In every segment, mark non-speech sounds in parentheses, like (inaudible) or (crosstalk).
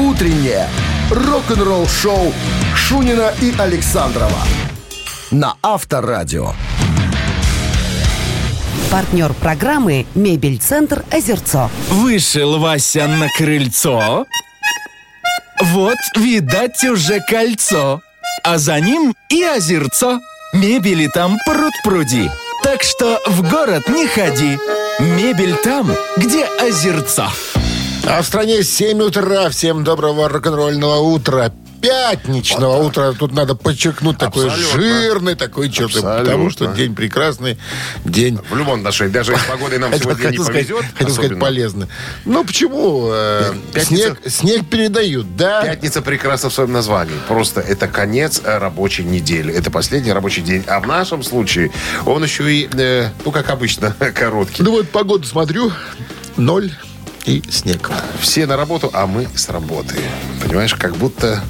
Утреннее рок-н-ролл-шоу Шунина и Александрова на Авторадио. Партнер программы «Мебель-центр Озерцо». Вышел Вася на крыльцо. Вот, видать, уже кольцо. А за ним и озерцо. Мебели там пруд-пруди. Так что в город не ходи. Мебель там, где озерцо. А в стране 7 утра. Всем доброго рок-н-ролльного утра. Пятничного утра. Тут надо подчеркнуть такой Абсолютно. жирный такой. Абсолютно. Потому что день прекрасный. День В любом отношении, даже с погодой нам (laughs) сегодня не повезет, хотел сказать полезно. Ну почему? Э, снег, снег передают, да? Пятница прекрасна в своем названии. Просто это конец рабочей недели. Это последний рабочий день. А в нашем случае он еще и, э, ну, как обычно, (laughs) короткий. Ну вот погоду смотрю, ноль и снег. Все на работу, а мы с работы. Понимаешь, как будто...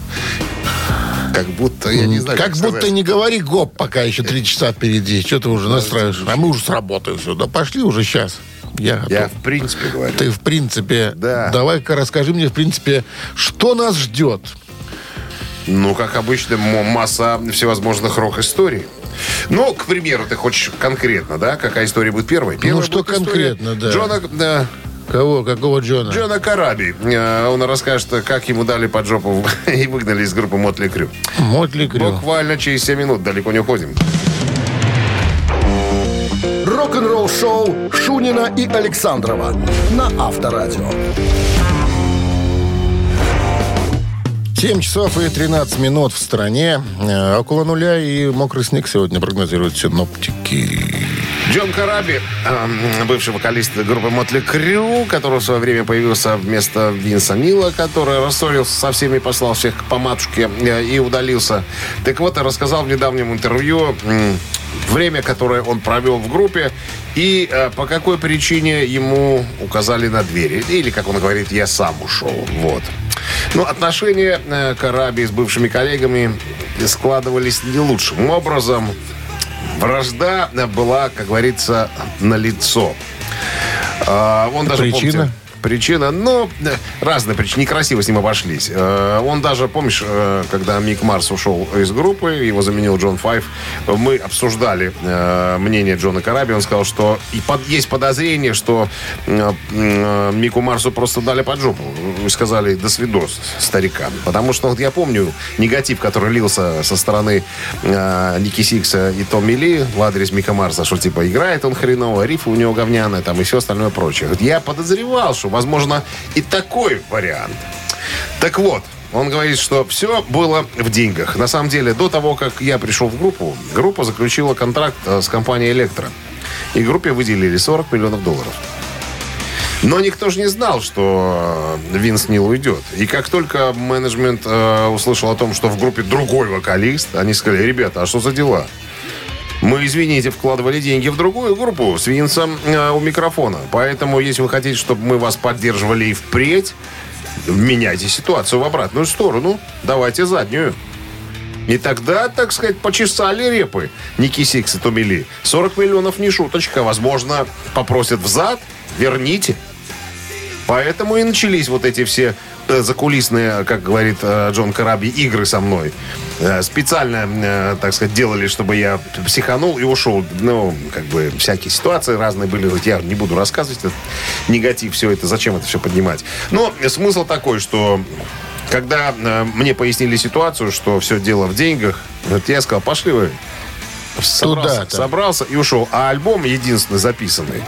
Как будто, я не знаю, как будто сказать. не говори гоп, пока еще три часа впереди. Что ты уже настраиваешь? А мы уже с работы все. Да пошли уже сейчас. Я, готов. Я в принципе говорю. Ты, в принципе, Да. давай-ка расскажи мне, в принципе, что нас ждет. Ну, как обычно, масса всевозможных рок-историй. Ну, к примеру, ты хочешь конкретно, да? Какая история будет первой? Первая Ну, что конкретно, да. Джона, да, Кого? Какого Джона? Джона Караби. Э, Он расскажет, как ему дали под жопу (laughs) и выгнали из группы Мотли Крю. Мотли Крю. Буквально через 7 минут, далеко не уходим. Рок-н-ролл-шоу Шунина и Александрова на Авторадио. 7 часов и 13 минут в стране. Э, Около нуля и мокрый снег сегодня прогнозируют синоптики. Джон Караби, эм, бывший вокалист группы Мотли Крю, который в свое время появился вместо Винса Нила, который рассорился со всеми, послал всех по матушке э, и удалился. Так вот, рассказал в недавнем интервью время, которое он провел в группе и э, по какой причине ему указали на двери. Или, как он говорит, я сам ушел. Вот. Ну, отношения э, Караби с бывшими коллегами складывались не лучшим образом. Вражда была, как говорится, на лицо. Он даже, Причина? помните, Причина, ну, э, разные причины. Некрасиво с ним обошлись. Э, Он даже, помнишь, э, когда Мик Марс ушел из группы, его заменил Джон Файв, мы обсуждали мнение Джона Караби. Он сказал, что и под- есть подозрение, что Мику Марсу просто дали под жопу. И сказали, до свидос, старикан. Потому что, вот я помню, негатив, который лился со стороны Ники Сикса и Томми Ли в адрес Мика Марса, что типа играет он хреново, рифы у него говняные там и все остальное прочее. Я подозревал, что возможно и такой вариант. Так вот, он говорит, что все было в деньгах. На самом деле, до того, как я пришел в группу, группа заключила контракт э, с компанией «Электро». И группе выделили 40 миллионов долларов. Но никто же не знал, что э, Винс Нил уйдет. И как только менеджмент э, услышал о том, что в группе другой вокалист, они сказали, ребята, а что за дела? Извините, вкладывали деньги в другую группу с Винсом э, у микрофона. Поэтому, если вы хотите, чтобы мы вас поддерживали и впредь, меняйте ситуацию в обратную сторону. Давайте заднюю. И тогда, так сказать, почесали репы Ники Сикс и Томми Ли. 40 миллионов не шуточка. Возможно, попросят взад, верните. Поэтому и начались вот эти все закулисные, как говорит э, Джон Караби, игры со мной. Э, Специально, э, так сказать, делали, чтобы я психанул и ушел. Ну, как бы всякие ситуации разные были. Я не буду рассказывать этот негатив, все это, зачем это все поднимать. Но смысл такой, что когда э, мне пояснили ситуацию, что все дело в деньгах, я сказал, пошли вы собрался, Туда-то. собрался и ушел. А альбом единственный записанный,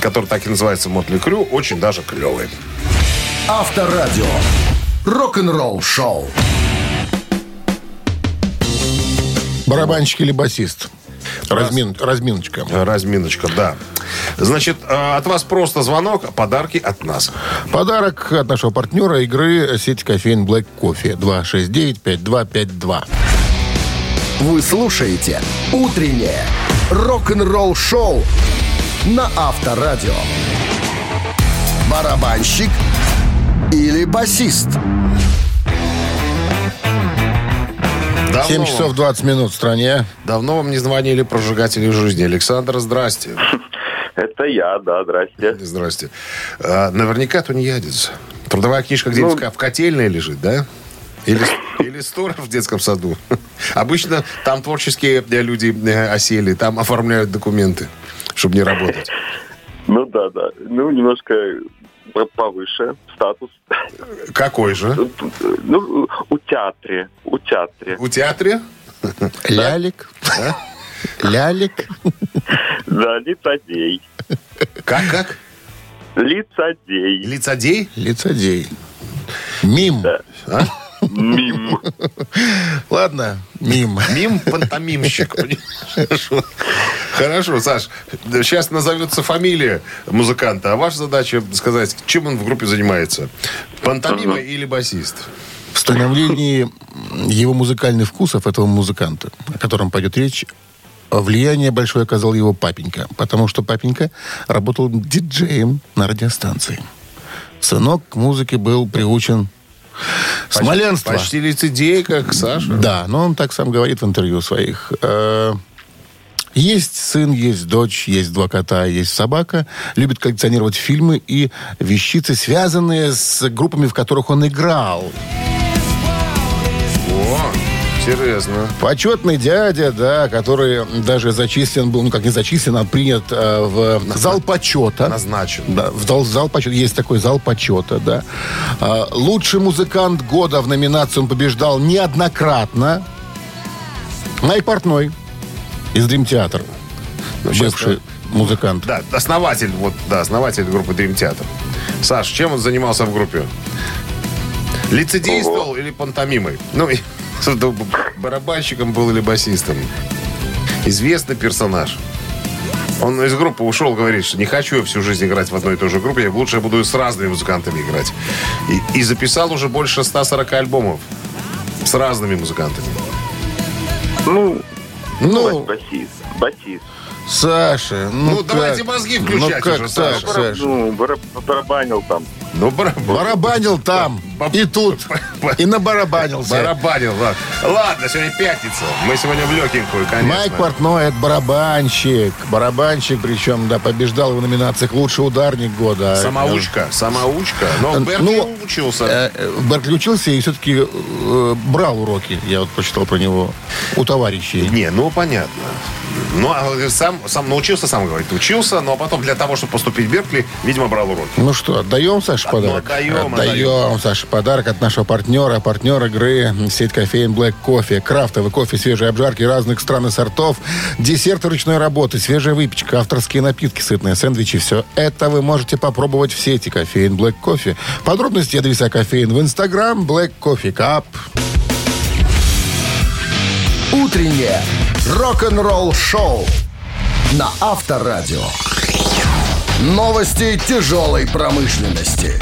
который так и называется «Мотли Крю», очень даже клевый. Авторадио. Рок-н-ролл-шоу. Барабанщик или басист? Размин, разминочка. Разминочка, да. Значит, э, от вас просто звонок, а подарки от нас. Подарок от нашего партнера игры сети кофеин Black Coffee 269-5252. Вы слушаете «Утреннее рок-н-ролл-шоу» на Авторадио. Барабанщик или басист? 7 Давно часов вам, 20 минут в стране. давно вам не звонили прожигатели жизни. Александр, здрасте. (laughs) Это я, да, здрасте. Здрасте. А, наверняка тунеядец. Трудовая книжка где-нибудь Ну- в котельной лежит, да? Или, (laughs) или сторож в детском саду. (laughs) Обычно там творческие э, люди э, осели, там оформляют документы, чтобы не работать. Ну да, да. Ну, немножко повыше статус. Какой же? Ну, у театре. У театре. У театре? Лялик. (laughs) Лялик. Да, лицедей. Как, как? Лицедей. Лицедей? Лицедей. Мим. А? Мим. Ладно, мим. Мим пантомимщик. (laughs) Хорошо, Саш. Сейчас назовется фамилия музыканта, а ваша задача сказать, чем он в группе занимается. Пантомима или басист? В становлении его музыкальных вкусов этого музыканта, о котором пойдет речь, влияние большое оказал его папенька, потому что папенька работал диджеем на радиостанции. Сынок к музыке был приучен с маленства. Почти лицедей, как Саша. Да, но он так сам говорит в интервью своих. Э, Есть сын, есть дочь, есть два кота, есть собака. Любит коллекционировать фильмы и вещицы, связанные с группами, в которых он играл. О, интересно. Почетный дядя, да, который даже зачислен был, ну как не зачислен, а принят э, в зал почета. Назначен. Да, в зал, зал почета. Есть такой зал почета, да. А, лучший музыкант года в номинации он побеждал неоднократно. Майк Портной из Дрим Театр. Бывший музыкант. Да, основатель, вот, да, основатель группы Dream Theater. Саш, чем он занимался в группе? Лицедействовал или пантомимой? Ну, и, барабанщиком был или басистом? Известный персонаж. Он из группы ушел, говорит, что не хочу я всю жизнь играть в одной и той же группе, я лучше буду с разными музыкантами играть. И, и записал уже больше 140 альбомов с разными музыкантами. Ну, Ну, басист. Басист. Саша, ну, Ну, как? давайте мозги включать ну, как уже, так, Саша. Саша? Ну, бара- барабанил там. Ну, барабан. Барабанил там, Баб- и тут, и набарабанился. Барабанил, ладно. Ладно, сегодня пятница. Мы сегодня в легенькую, конечно. Майк Портной это барабанщик. Барабанщик, причем, да, побеждал в номинациях «Лучший ударник года». Самоучка, самоучка. Но Э, Беркли ну, учился. Э, э, Беркли учился и все-таки э, брал уроки. Я вот прочитал про него у товарищей. Не, ну понятно. Ну, а сам, сам научился, сам говорит, учился, но потом для того, чтобы поступить в Беркли, видимо, брал уроки. Ну что, отдаем, Саше, Ну, подарок? отдаем, Отдаем, Саше, подарок от нашего партнера. Партнер игры сеть кофеин Black Coffee. Крафтовый кофе, свежие обжарки разных стран и сортов. Десерты ручной работы, свежая выпечка, авторские напитки, сытные сэндвичи. Все это вы можете попробовать в сети кофеин Black Coffee. Подробности адреса кофеин в Инстаграм Black Coffee Cup. Утреннее рок-н-ролл-шоу на Авторадио. Новости тяжелой промышленности.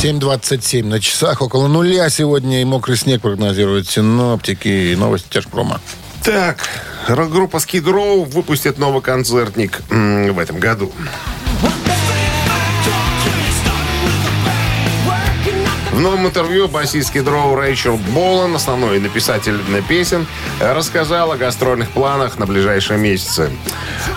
7.27 на часах, около нуля сегодня и мокрый снег прогнозируют синоптики и новости тяжпрома. Так, рок-группа Skid Row выпустит новый концертник м, в этом году. В новом интервью басистский дроу Рэйчел Болан, основной написатель песен, рассказал о гастрольных планах на ближайшие месяцы.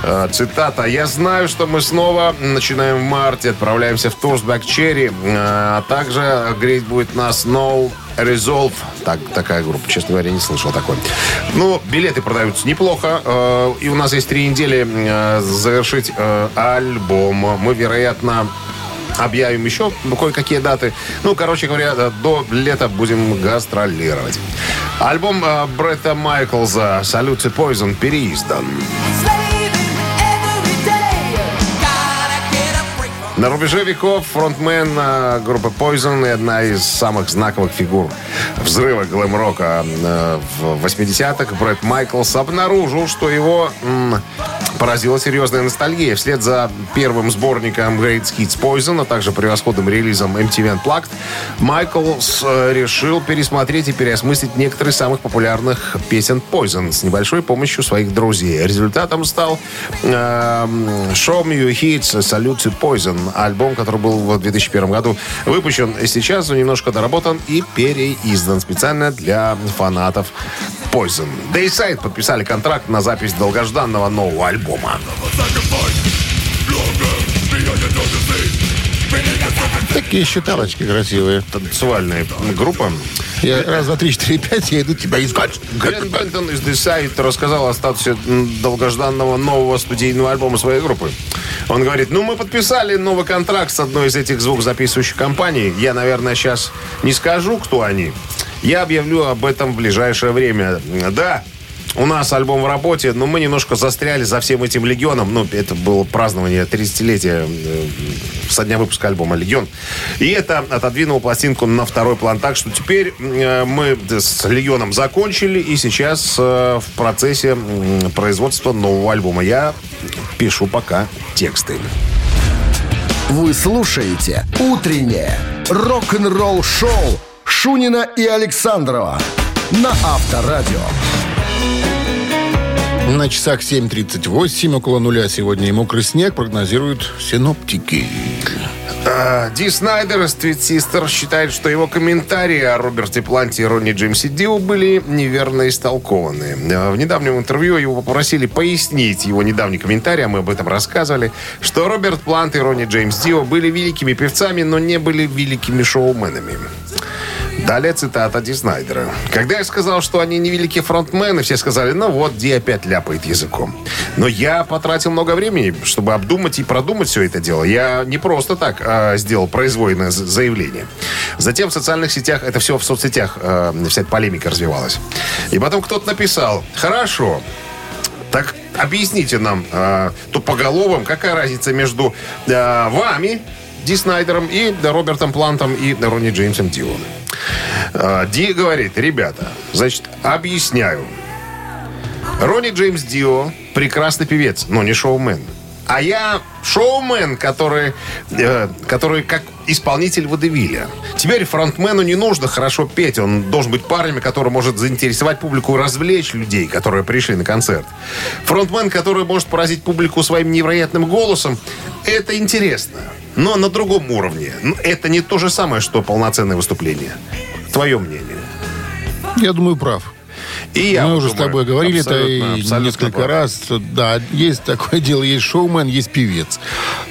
Э, Цитата. «Я знаю, что мы снова начинаем в марте, отправляемся в тур с Cherry, э, а также греть будет нас No Resolve». Так, такая группа, честно говоря, не слышал такой. Ну, билеты продаются неплохо, э, и у нас есть три недели э, завершить э, альбом. Мы, вероятно, объявим еще кое-какие даты. Ну, короче говоря, э, до лета будем гастролировать. Альбом э, Бретта Майклза «Салют Poison» переиздан. На рубеже веков фронтмен э, группы Poison и одна из самых знаковых фигур взрыва глэм-рока э, в 80-х Брэд Майклс обнаружил, что его поразила серьезная ностальгия. Вслед за первым сборником Great Hits Poison, а также превосходным релизом MTV Unplugged, Майклс э, решил пересмотреть и переосмыслить некоторые из самых популярных песен Poison с небольшой помощью своих друзей. Результатом стал э, Show Me Your Hits Salute to Poison, альбом, который был в 2001 году выпущен. И сейчас он немножко доработан и переиздан специально для фанатов Poison. Dayside подписали контракт на запись долгожданного нового альбома. Такие считалочки красивые. Танцевальная группа. Я раз, два, три, четыре, пять, я иду тебя искать. Грэнд Бентон из Decide рассказал о статусе долгожданного нового студийного альбома своей группы. Он говорит, ну, мы подписали новый контракт с одной из этих звукозаписывающих компаний. Я, наверное, сейчас не скажу, кто они. Я объявлю об этом в ближайшее время. Да, у нас альбом в работе, но мы немножко застряли за всем этим легионом. Ну, это было празднование 30-летия э, со дня выпуска альбома «Легион». И это отодвинуло пластинку на второй план. Так что теперь э, мы с «Легионом» закончили, и сейчас э, в процессе производства нового альбома. Я пишу пока тексты. Вы слушаете «Утреннее рок-н-ролл-шоу» Шунина и Александрова на Авторадио. На часах 7.38, около нуля сегодня и мокрый снег прогнозируют синоптики. А, Ди Снайдер Sister считает, что его комментарии о Роберте Планте и Ронни Джеймсе Дио были неверно истолкованы. А, В недавнем интервью его попросили пояснить его недавний комментарий, а мы об этом рассказывали, что Роберт Плант и Ронни Джеймс Дио были великими певцами, но не были великими шоуменами. Далее цитата Ди Снайдера. «Когда я сказал, что они не великие фронтмены, все сказали, ну вот, Ди опять ляпает языком. Но я потратил много времени, чтобы обдумать и продумать все это дело. Я не просто так а, сделал произвольное заявление. Затем в социальных сетях, это все в соцсетях, а, вся эта полемика развивалась. И потом кто-то написал, хорошо, так объясните нам, э, тупоголовым, какая разница между э, вами, Ди Снайдером, и Робертом Плантом, и да, Ронни Джеймсом Дио. Э, Ди говорит, ребята, значит, объясняю. Ронни Джеймс Дио прекрасный певец, но не шоумен. А я шоумен, который, э, который как исполнитель водевиля. Теперь фронтмену не нужно хорошо петь. Он должен быть парнем, который может заинтересовать публику развлечь людей, которые пришли на концерт. Фронтмен, который может поразить публику своим невероятным голосом, это интересно. Но на другом уровне. Ну, Это не то же самое, что полноценное выступление. Твое мнение. Я думаю, прав. И я Мы вот уже с тобой говорили это абсолютно- и абсолютно несколько прав. раз. Да, есть такое дело, есть шоумен, есть певец.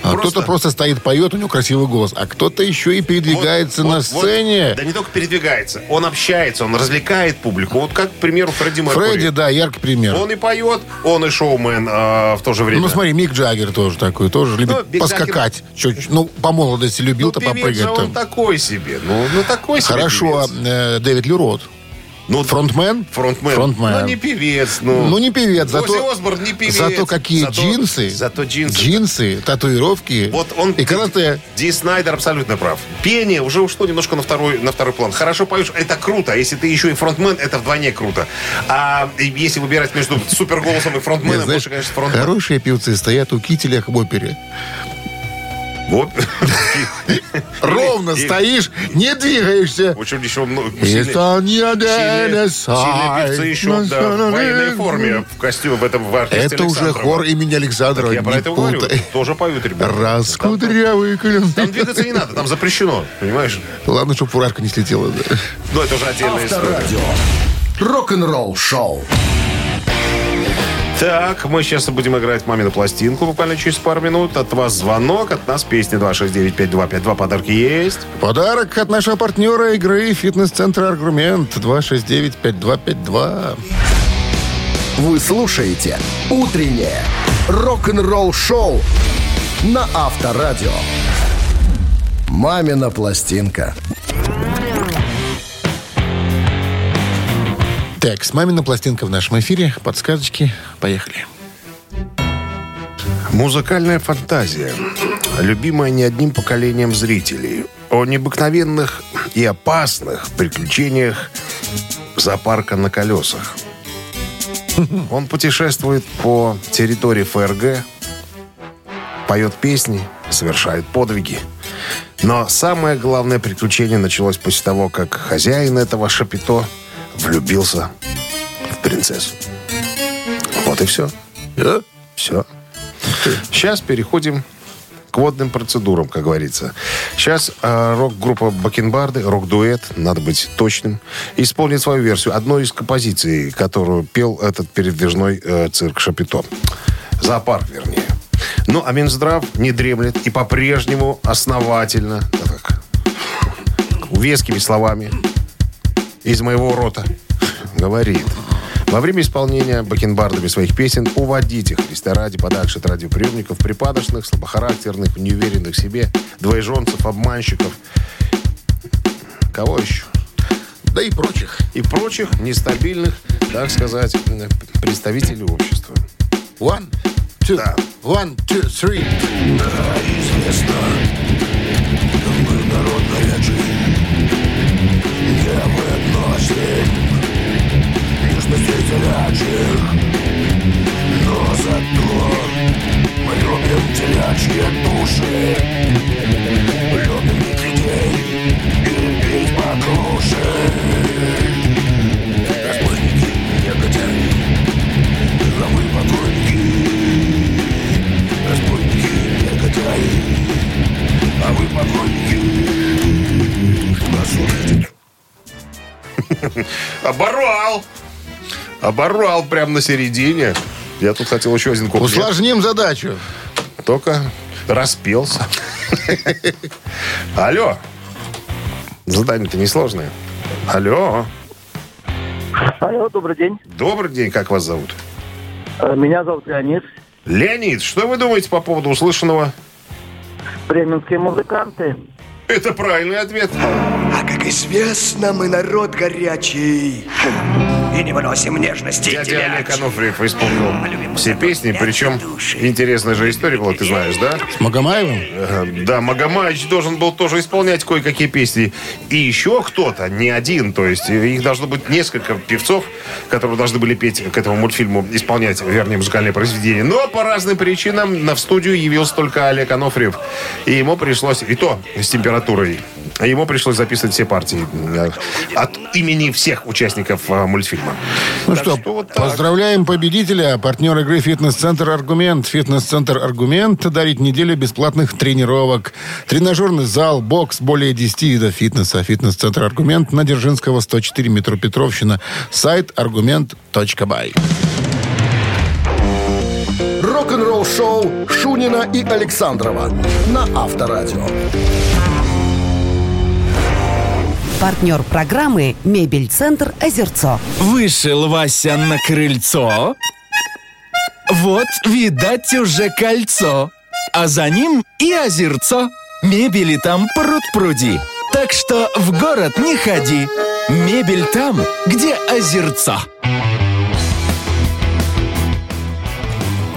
А Просто- Кто-то просто стоит, поет, у него красивый голос, а кто-то еще и передвигается Вот- на вот- вот. сцене. да не только передвигается, он общается, он развлекает публику. Вот как, к примеру, Фредди Меркури. Фредди, да, яркий пример. Он и поет, он и шоумен а, в то же время. Ну, смотри, Мик Джаггер тоже такой, тоже любит Ну, поскакать. Чуть, ну, по молодости ну, любил-то певец попрыгать. он такой себе. Ну, ну такой себе Хорошо, э, Дэвид Люрот. Ну, Фронтмен? Фронтмен. Фронтмен. Ну, не певец. Ну, Ну, не певец, зато... Осборн не певец. Зато какие Зато- джинсы. Зато джинсы. Джинсы, татуировки. Вот он... И карате. Ди Снайдер абсолютно прав. Пение уже ушло немножко на второй, на второй план. Хорошо поешь, это круто. Если ты еще и фронтмен, это вдвойне круто. А если выбирать между суперголосом и фронтменом, Нет, знаешь, лучше, конечно, фронтмен. хорошие певцы стоят у кителя в опере. Вот. Ровно стоишь, не двигаешься. Очень еще много. Сильные- не Сильные, певцы еще да, в военной форме, в костюме, в этом в Это уже хор имени Александрова. Я про это говорю. Тоже поют, ребята. Раз кудрявый клен. Там двигаться не надо, там запрещено, понимаешь? Ладно, чтобы фуражка не слетела. да. Ну, это уже отдельная история. Рок-н-ролл шоу. Так, мы сейчас будем играть «Мамину пластинку» буквально через пару минут. От вас звонок, от нас песня 269-5252. Подарки есть. Подарок от нашего партнера игры «Фитнес-центр Аргумент» 269-5252. Вы слушаете «Утреннее рок-н-ролл шоу» на Авторадио. «Мамина пластинка». Так, с мамина пластинка в нашем эфире. Подсказочки. Поехали. Музыкальная фантазия, любимая не одним поколением зрителей, о необыкновенных и опасных приключениях зоопарка на колесах. (laughs) Он путешествует по территории ФРГ, поет песни, совершает подвиги. Но самое главное приключение началось после того, как хозяин этого шапито влюбился в принцессу. Вот и все. Все. Сейчас переходим к водным процедурам, как говорится. Сейчас э, рок-группа Бакенбарды, рок-дуэт, надо быть точным, исполнит свою версию одной из композиций, которую пел этот передвижной э, цирк Шапито. Зоопарк, вернее. Ну, а Минздрав не дремлет и по-прежнему основательно, так вескими словами из моего рота говорит. Во время исполнения бакенбардами своих песен уводите Христа ради подальше от радиоприемников припадочных, слабохарактерных, неуверенных в себе, двоеженцев, обманщиков. Кого еще? Да и прочих. И прочих нестабильных, так сказать, представителей общества. One, two, Да. one, two, three мечты Южностей телячьих Но зато мы любим телячьи души. Любим бить людей и бить по (laughs) Оборвал! Оборвал прямо на середине. Я тут хотел еще один куплет. Усложним задачу. Только распелся. (laughs) Алло. Задание-то несложное. Алло. Алло, добрый день. Добрый день, как вас зовут? Э, Меня зовут Леонид. Леонид, что вы думаете по поводу услышанного? Бременские музыканты. Это правильный ответ. Как известно, мы народ горячий И не выносим нежности Дядя Олег. Ануфриев исполнил все песни, причем интересная же история была, ты знаешь, да? С Магомаевым? Э, Да, Магомаевич должен был тоже исполнять кое-какие песни. И еще кто-то, не один, то есть э, их должно быть несколько певцов, которые должны были петь к этому мультфильму, исполнять, вернее, музыкальное произведение. Но по разным причинам на в студию явился только Олег Анофриев. И ему пришлось, и то с температурой, ему пришлось записывать все партии э, от имени всех участников э, мультфильма. Ну Так что, вот так. поздравляем победителя. Партнер игры «Фитнес-центр Аргумент». «Фитнес-центр Аргумент» дарит неделю бесплатных тренировок. Тренажерный зал, бокс, более 10 видов фитнеса. «Фитнес-центр Аргумент» на Дзержинского, 104, метро Петровщина. Сайт аргумент.бай. Рок-н-ролл шоу Шунина и Александрова на Авторадио. Партнер программы «Мебель-центр Озерцо». Вышел Вася на крыльцо. Вот, видать, уже кольцо. А за ним и озерцо. Мебели там пруд-пруди. Так что в город не ходи. Мебель там, где озерцо.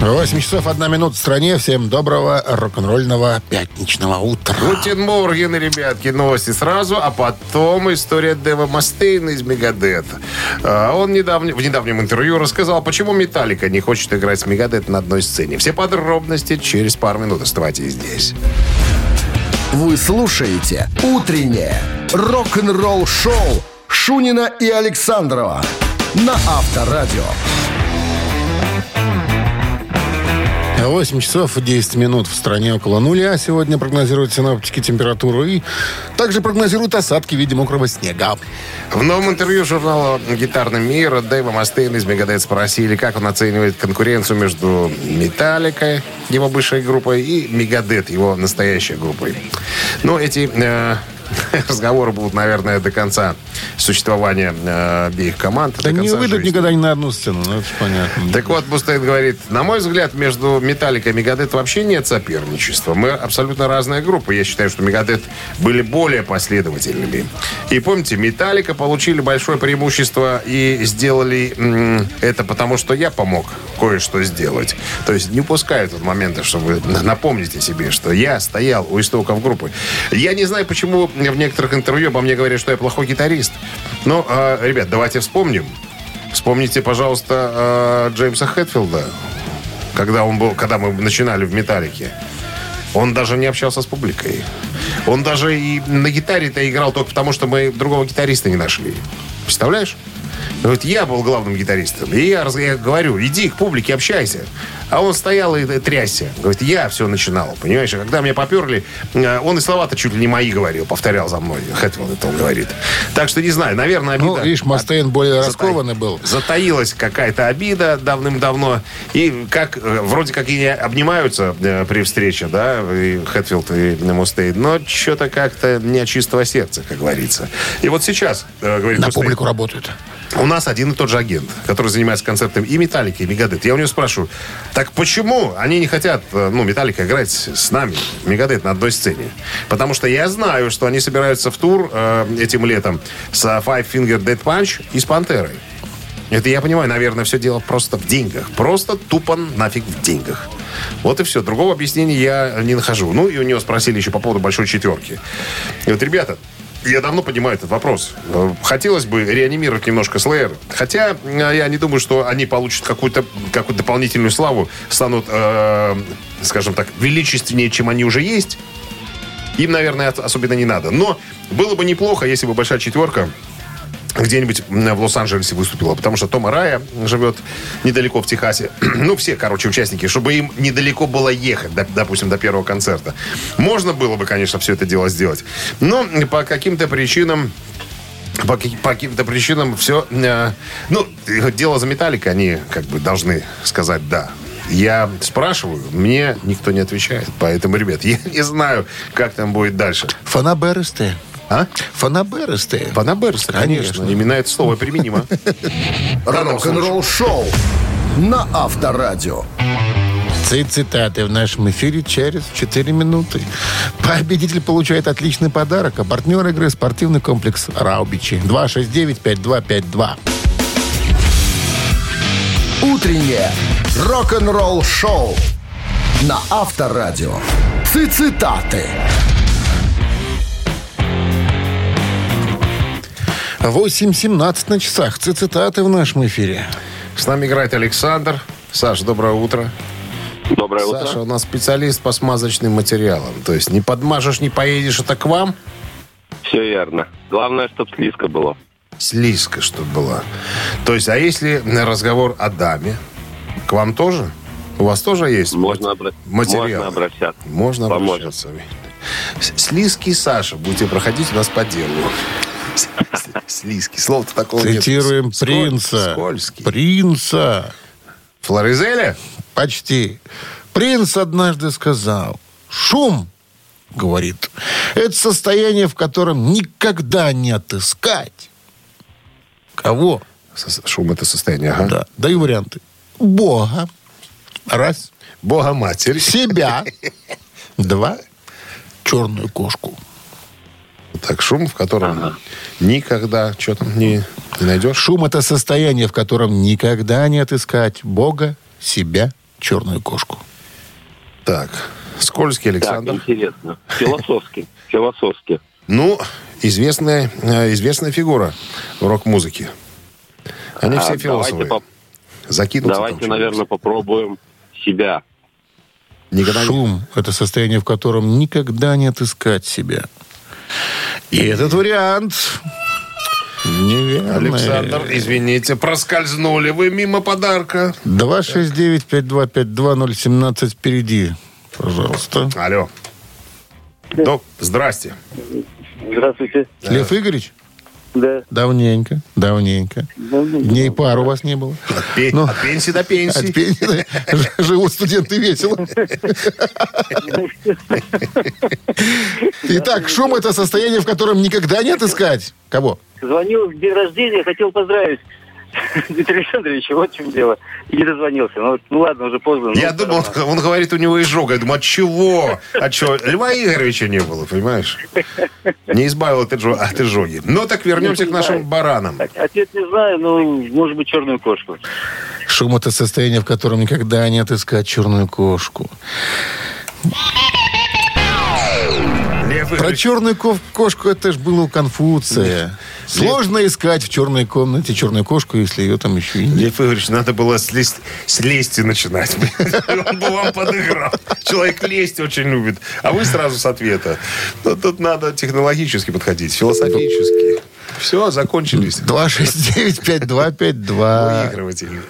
8 часов 1 минута в стране. Всем доброго рок-н-ролльного пятничного утра. Guten Morgen, ребятки, новости сразу, а потом история Дэва Мастейна из Мегадета. А, Он недавне, в недавнем интервью рассказал, почему Металлика не хочет играть с Megadeth на одной сцене. Все подробности через пару минут. Оставайтесь здесь. Вы слушаете «Утреннее рок-н-ролл-шоу» Шунина и Александрова на Авторадио. 8 часов 10 минут в стране около нуля. Сегодня прогнозируют синоптики температуру и также прогнозируют осадки в виде мокрого снега. В новом интервью журнала «Гитарный мир» Дэйва Мастейна из Мегадет спросили, как он оценивает конкуренцию между Металликой, его бывшей группой, и Мегадет, его настоящей группой. Но эти э, (laughs) разговоры будут, наверное, до конца существования э, обеих команд. Да не выйдут жизни. никогда ни на одну сцену, ну это понятно. Так вот, Мустейн говорит, на мой взгляд, между Металликой и Мегадет вообще нет соперничества. Мы абсолютно разные группы. Я считаю, что Мегадет были более последовательными. И помните, Металлика получили большое преимущество и сделали м, это потому, что я помог кое-что сделать. То есть не упускаю тут момента, чтобы напомните себе, что я стоял у истоков группы. Я не знаю, почему в некоторых интервью обо мне говорят, что я плохой гитарист. Но, э, ребят, давайте вспомним. Вспомните, пожалуйста, э, Джеймса Хэтфилда, когда, он был, когда мы начинали в «Металлике». Он даже не общался с публикой. Он даже и на гитаре-то играл только потому, что мы другого гитариста не нашли. Представляешь? Говорит, я был главным гитаристом. И я, я говорю, иди к публике, общайся. А он стоял и э, трясся. Говорит, я все начинал, понимаешь? А когда меня поперли, э, он и слова-то чуть ли не мои говорил, повторял за мной. Хэтфилд это он говорит. Так что не знаю, наверное, обида... Ну, видишь, Мастейн более раскованный был. Затаилась какая-то обида давным-давно. И как э, вроде как и не обнимаются э, при встрече, да, и Хэтфилд и Мустейн, но что-то как-то не от чистого сердца, как говорится. И вот сейчас, говорит На Мустейн, публику работают. У нас один и тот же агент, который занимается концертами и Металлики, и Мегадет. Я у него спрашиваю, так почему они не хотят, э, ну, Металлика играть с нами, Мегадет, на одной сцене? Потому что я знаю, что они собираются в тур э, этим летом с Five Finger Dead Punch и с Пантерой. Это я понимаю, наверное, все дело просто в деньгах. Просто тупо нафиг в деньгах. Вот и все. Другого объяснения я не нахожу. Ну, и у него спросили еще по поводу большой четверки. И вот, ребята, я давно понимаю этот вопрос. Э, Хотелось бы реанимировать немножко Slayer. Хотя э, я не думаю, что они получат какую-то какую дополнительную славу, станут, э, скажем так, величественнее, чем они уже есть. Им, наверное, ос- особенно не надо. Но было бы неплохо, если бы большая четверка где-нибудь в Лос-Анджелесе выступила, потому что Тома Рая живет недалеко в Техасе. (clears throat) ну, все, короче, участники, чтобы им недалеко было ехать, доп- допустим, до первого концерта. Можно было бы, конечно, все это дело сделать. Но по каким-то причинам по, каки- по каким-то причинам все... ну, дело за металликой, они как бы должны сказать «да». Я спрашиваю, мне никто не отвечает. Поэтому, ребят, (laughs) я не знаю, как там будет дальше. Фанаберисты. А? Фанаберисты. Панаберс, конечно. Конечно. Именно это слово применимо. Рок-н-ролл шоу на Авторадио. Ци- Цитаты в нашем эфире через 4 минуты. Победитель получает отличный подарок. А партнер игры спортивный комплекс «Раубичи». 269-5252. Утреннее рок-н-ролл шоу на Авторадио. Цитаты. 8.17 на часах. Ци- Цитаты в нашем эфире. С нами играет Александр. Саш, доброе утро. Доброе Саша у нас специалист по смазочным материалам. То есть не подмажешь, не поедешь, это к вам? Все верно. Главное, чтобы слизко было. Слизко, чтобы была. То есть, а если разговор о даме, к вам тоже? У вас тоже есть Можно, обра- материалы? можно обращаться. Можно Поможем. обращаться. Слизкий Саша, будете проходить у нас по делу. Слизкий. Слова-то такого нет. Цитируем принца. Скользкий. Принца. Флоризеля? Почти. Принц однажды сказал, шум, говорит, это состояние, в котором никогда не отыскать. Кого? Шум это состояние, ага. Да. Даю варианты. Бога. Раз. Бога Матерь. Себя. Два. Черную кошку. Так, шум, в котором никогда что там не, не найдешь. Шум – это состояние, в котором никогда не отыскать Бога, себя, черную кошку. Так, скользкий Так, Александр. интересно. Философски. (laughs) Философски. Ну, известная, э, известная фигура в рок-музыке. Они А, все давайте философы. Закинутся там Давайте, наверное, попробуем себя. Никогда не- Шум – это состояние, в котором никогда не отыскать себя. И этот вариант неверный. Александр, извините, проскользнули вы мимо подарка. 269-5252-017 впереди. Пожалуйста. Алло. Док, здрасте. Здравствуйте. Лев Игоревич? Да. Давненько, давненько. Дней пару у вас не было. От, пе- Ну, от пенсии до пенсии. От пенсии живут студенты весело. Итак, шум – это состояние, в котором никогда не отыскать. Кого? Звонил в день рождения, хотел поздравить (laughs) Дмитрия Александровича, вот в чем дело. И не дозвонился. Ну, вот, ну ладно, уже поздно. Я ну, думал, равно. он говорит, у него изжога. Я думаю, от чего? А что, Льва Игоревича не было, понимаешь? Не избавил от, изжо- от изжоги. Ну, так вернемся к нашим баранам. Ответ не знаю, ну, может быть, черную кошку. Шум – это состояние, в котором никогда не отыскать черную кошку. Про черную ко- кошку это же было у Конфуция. Сложно искать в черной комнате черную кошку, если ее там еще и нет. Лев Игоревич, надо было с, лист- с лести начинать. (laughs) Он бы вам подыграл. Человек лесть очень любит. А вы сразу с ответа. Ну, тут надо технологически подходить, философически. Все, закончились. 269-5252. Выигрыватель.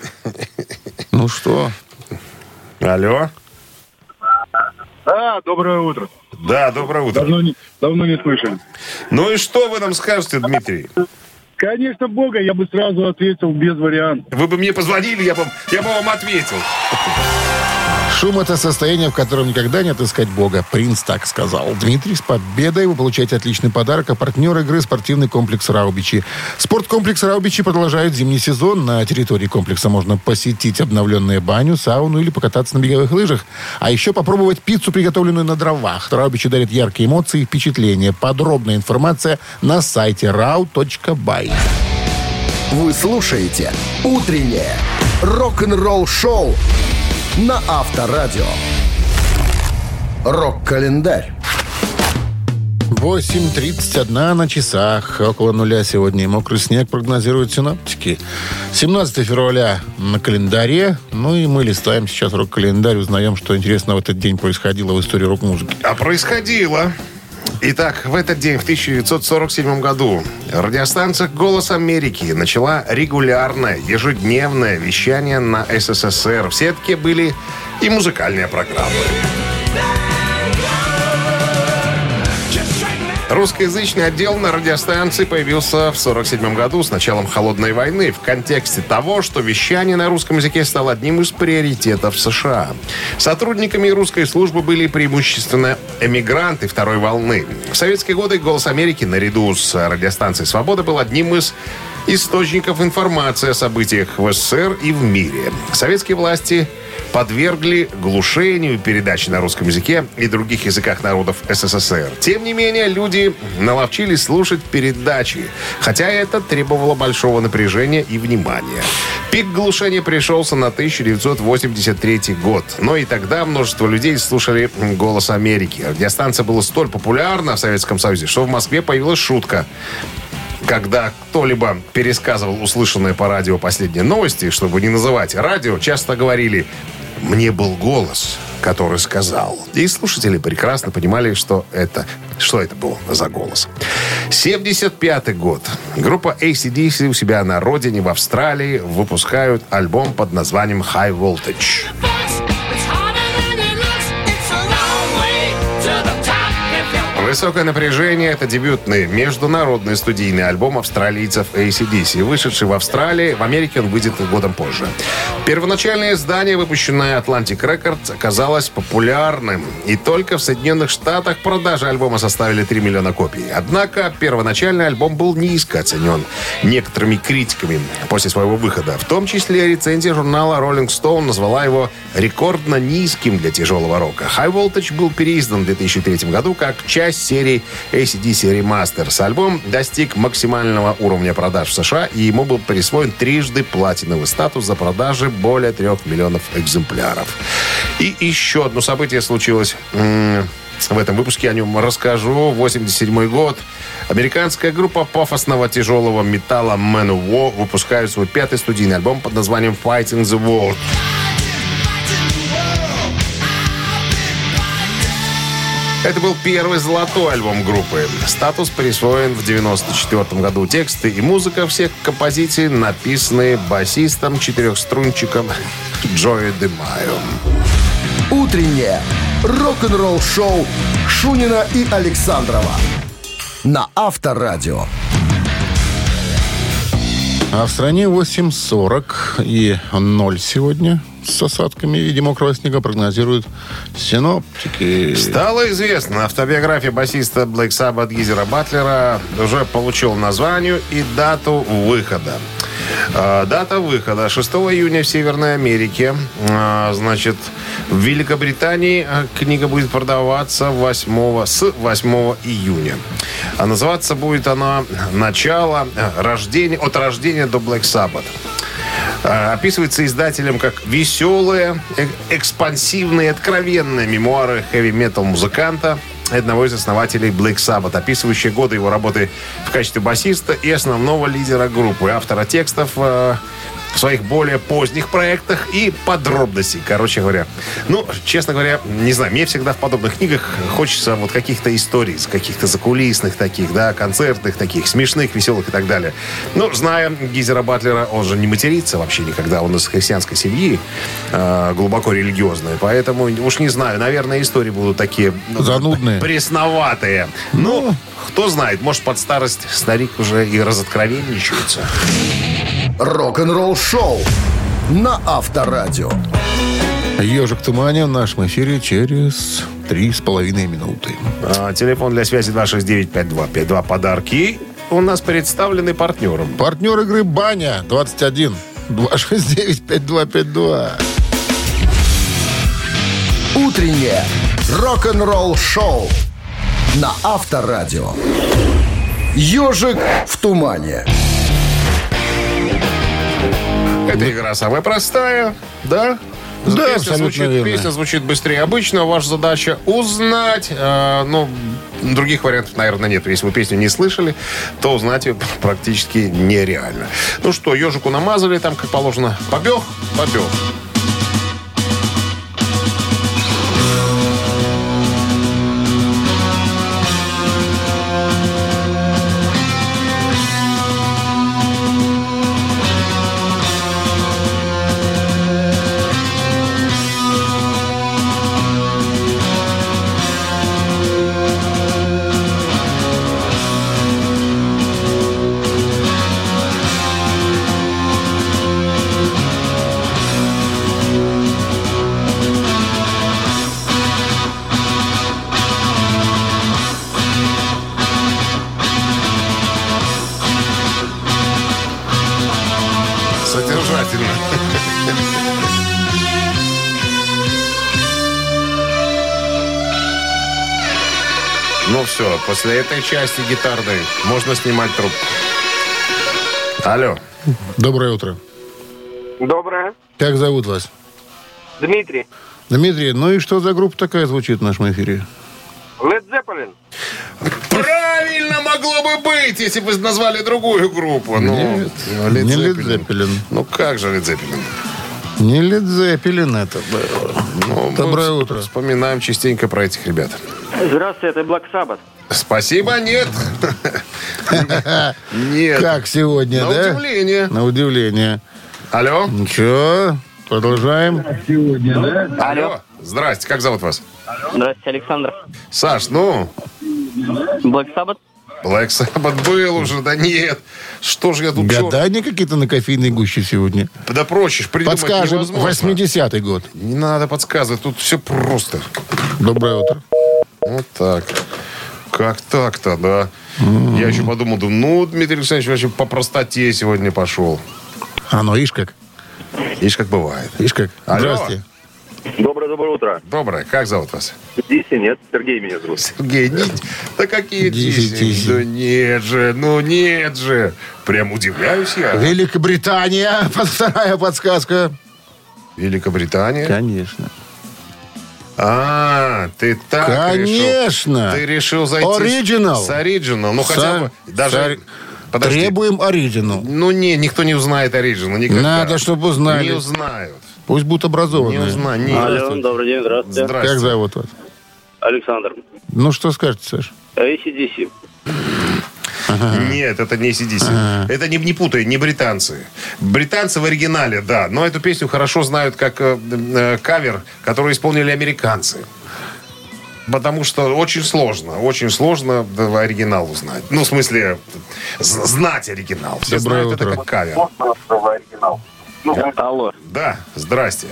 Ну что? Алло. А, доброе утро. Да, доброе утро. Давно не, давно не слышали. Ну и что вы нам скажете, Дмитрий? Конечно, Бога, я бы сразу ответил без вариантов. Вы бы мне позвонили, я бы, я бы вам ответил. Шум – это состояние, в котором никогда не отыскать Бога. Принц так сказал. Дмитрий, с победой вы получаете отличный подарок. А партнер игры – спортивный комплекс «Раубичи». Спорткомплекс «Раубичи» продолжает зимний сезон. На территории комплекса можно посетить обновленную баню, сауну или покататься на беговых лыжах. А еще попробовать пиццу, приготовленную на дровах. «Раубичи» дарит яркие эмоции и впечатления. Подробная информация на сайте rau.by. Вы слушаете «Утреннее рок-н-ролл-шоу» на Авторадио. Рок-календарь. 8.31 на часах. Около нуля сегодня и мокрый снег прогнозируют синоптики. 17 февраля на календаре. Ну и мы листаем сейчас рок-календарь, узнаем, что интересно в этот день происходило в истории рок-музыки. А происходило. Итак, в этот день, в 1947 году, радиостанция «Голос Америки» начала регулярное, ежедневное вещание на СССР. В сетке были и музыкальные программы. Русскоязычный отдел на радиостанции появился в 1947 году с началом Холодной войны в контексте того, что вещание на русском языке стало одним из приоритетов США. Сотрудниками русской службы были преимущественно эмигранты второй волны. В советские годы «Голос Америки» наряду с радиостанцией «Свобода» был одним из источников информации о событиях в СССР и в мире. Советские власти подвергли глушению передачи на русском языке и других языках народов СССР. Тем не менее, люди наловчились слушать передачи, хотя это требовало большого напряжения и внимания. Пик глушения пришелся на 1983 год, но и тогда множество людей слушали «Голос Америки». Радиостанция была столь популярна в Советском Союзе, что в Москве появилась шутка когда кто-либо пересказывал услышанные по радио последние новости, чтобы не называть радио, часто говорили «мне был голос, который сказал». И слушатели прекрасно понимали, что это, что это был за голос. 75 год. Группа ACDC у себя на родине в Австралии выпускают альбом под названием «High Voltage». Высокое напряжение – это дебютный международный студийный альбом австралийцев ACDC. Вышедший в Австралии, в Америке он выйдет годом позже. Первоначальное издание, выпущенное Atlantic Records, оказалось популярным. И только в Соединенных Штатах продажи альбома составили 3 миллиона копий. Однако первоначальный альбом был низко оценен некоторыми критиками после своего выхода. В том числе рецензия журнала Rolling Stone назвала его рекордно низким для тяжелого рока. High Voltage был переиздан в 2003 году как часть серии ACDC Remasters. Альбом достиг максимального уровня продаж в США, и ему был присвоен трижды платиновый статус за продажи более трех миллионов экземпляров. И еще одно событие случилось в этом выпуске. О нем расскажу. 87 год. Американская группа пафосного тяжелого металла Manowar выпускает свой пятый студийный альбом под названием Fighting the World. Это был первый золотой альбом группы. Статус присвоен в 94 году. Тексты и музыка всех композиций написаны басистом четырехструнчиком Джои Демайо. Утреннее рок-н-ролл-шоу Шунина и Александрова на Авторадио. А в стране 8.40 и 0 сегодня с осадками в виде мокрого снега прогнозируют синоптики. Стало известно, автобиография басиста Black Sabbath Гизера Батлера уже получил название и дату выхода. А, Дата выхода 6 июня в Северной Америке. А, Значит, в Великобритании а, книга будет продаваться 8, с 8 июня. А называться будет она «Начало рождения, от рождения до Black Sabbath». А, Описывается издателем как веселые, э- экспансивные, откровенные мемуары хэви-метал музыканта, одного из основателей Black Sabbath, описывающие годы его работы в качестве басиста и основного лидера группы, автора текстов э, в своих более поздних проектах и подробностей, короче говоря. Ну, честно говоря, не знаю, мне всегда в подобных книгах хочется вот каких-то историй, каких-то закулисных таких, да, концертных таких, смешных, веселых и так далее. Ну, зная Гизера Батлера, он же не матерится вообще никогда, он из христианской семьи, э, глубоко религиозной, поэтому уж не знаю, наверное, истории будут такие... ну, Занудные. Пресноватые. Ну, кто знает, может, под старость старик уже и разоткровенничается. Рок-н-ролл шоу на Авторадио. Ежик в тумане в нашем эфире через три с половиной минуты. А, телефон для связи 269-5252. Подарки у нас представлены партнером. Партнер игры «Баня» 21 269 5252. Утреннее рок-н-ролл шоу на Авторадио. Ежик в тумане. Эта игра самая простая, да? Да, песня звучит, верно. песня звучит быстрее обычно. Ваша задача узнать. э, ну, других вариантов, наверное, нет. Если вы песню не слышали, то узнать ее (laughs) практически нереально. Ну что, ежику намазали там, как положено. Побег? Побег. Части гитарной можно снимать трубку. Алло. Доброе утро. Доброе. Как зовут вас? Дмитрий. Дмитрий, ну и что за группа такая звучит в нашем эфире? Led Zeppelin. Правильно могло бы быть, если бы назвали другую группу. Ну, Нет, Led не Led Zeppelin. Ну как же Led Zeppelin? Не Led Zeppelin это было. Ну, Доброе утро. Вспоминаем частенько про этих ребят. Здравствуйте, это Black Sabbath. Спасибо, нет. Нет. Как сегодня, На да? удивление. На удивление. Алло. Ничего, продолжаем. Алло. Здрасте, как зовут вас? Здравствуйте, Александр. Саш, ну, Black Sabbath? Black Sabbath был уже, да нет. Что же я тут? Гадания какие-то на кофейной гуще сегодня. Да проще, ж придумать Подскажем, невозможно. 80-й год. Не надо подсказывать, тут все просто. Доброе утро. Вот так. Как так-то, да? Я еще подумал, думаю, ну, Дмитрий Александрович вообще по простоте сегодня пошел. А ну, ишь как. Видишь, как бывает. Ишь как. Алло. Здрасте. Доброе, доброе утро. Доброе, как зовут вас? Диси нет, Сергей меня зовут. Сергей, не- да какие Диси, диси? диси. Да нет же, ну нет же. Прям удивляюсь я. Великобритания. (laughs) Вторая подсказка. Великобритания. Конечно. А, ты так Конечно. решил. Ты решил зайти с- Original. с оригинал. Ну, хотя бы даже... Подожди. Требуем оригинал. Ну, не, никто не узнает оригинал никогда. Надо, чтобы узнали. Не узнают. Пусть будут Не образованные. узнают. Не. Алло, добрый день, здравствуйте. Здрасте. Как зовут вас? Александр. Ну, что скажете, Саш? ACDC. Нет, это не CDC. Это не, не путай, не британцы. Британцы в оригинале, да. Но эту песню хорошо знают как э, э, кавер, который исполнили американцы. Потому что очень сложно, очень сложно оригинал узнать. Ну, в смысле, знать оригинал. Все Доброе знают утро. это как кавер. Алло. Да, здрасте.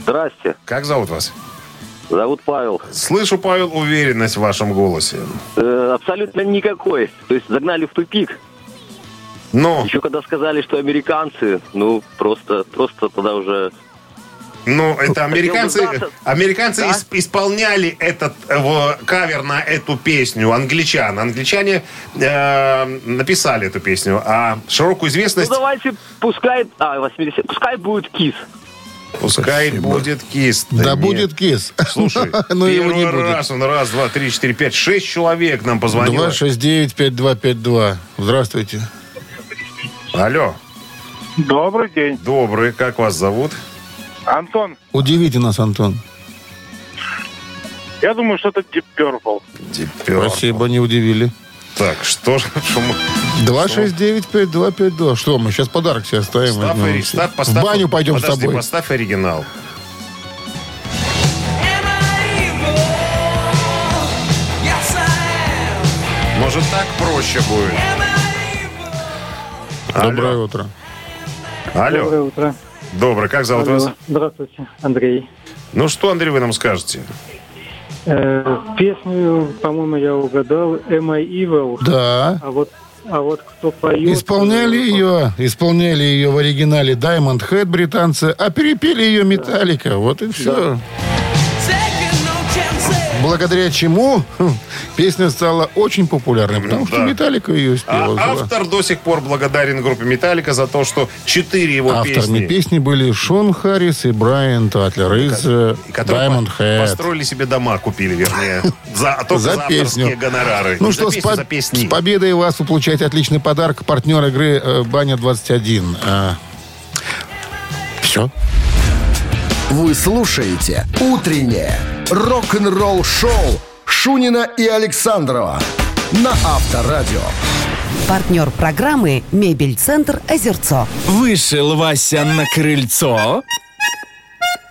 Здрасте. Как зовут вас? Зовут Павел. Слышу, Павел, уверенность в вашем голосе. Э, абсолютно никакой. То есть загнали в тупик. Но, Еще когда сказали, что американцы, ну, просто, просто тогда уже... ну, это американцы, американцы Да? ис- исполняли этот э, в- кавер на эту песню англичан. Англичане э, написали эту песню, а широкую Ну, известность давайте, пускай... А, 80... Пускай будет кис. Пускай будет кист. Да, нет. будет кис. Слушай, (laughs) Но его первый не будет. раз он раз, два, три, четыре, пять, шесть человек нам позвонило. 269-5252. Здравствуйте. Алло. Добрый день. Добрый. Как вас зовут? Антон, Удивите нас, Антон. я думаю, что это Deep Purple. Deep Purple. Спасибо, не удивили. Так, что же... (laughs) что мы- 269-5252. Что, мы сейчас подарок себе оставим? Ставь Ну, ори- ставь- поставь- в баню пойдем с Подожди, тобой. поставь оригинал. Может, так проще будет? Доброе утро. Алло. Доброе утро. Добрый. Как зовут вас? Алло. Здравствуйте, Андрей. Ну что, Андрей, вы нам скажете? Э, песню, по-моему, я угадал. Am I Evil? Да. А вот, а вот кто поет... Исполняли ее, исполняли ее в оригинале Diamond Head британцы, а перепели ее Металлика. Вот и все. Благодаря чему хм, песня стала очень популярной, потому что да. Металлика ее А спела. автор до сих пор благодарен группе Металлика за то, что четыре его Авторами песни, песни были Шон Харрис и Брайан Татлер из э, Diamond по- Head. построили себе дома, купили, вернее, (laughs) за, только За за, песню. гонорары. Ну что, с, по- песни. с победой вас вы получаете отличный подарок. Партнер игры э, Баня-21. все. Вы слушаете «Утреннее рок-н-ролл-шоу» Шунина и Александрова на Авторадио. Партнер программы «Мебель-центр Озерцо». Вышел Вася на крыльцо.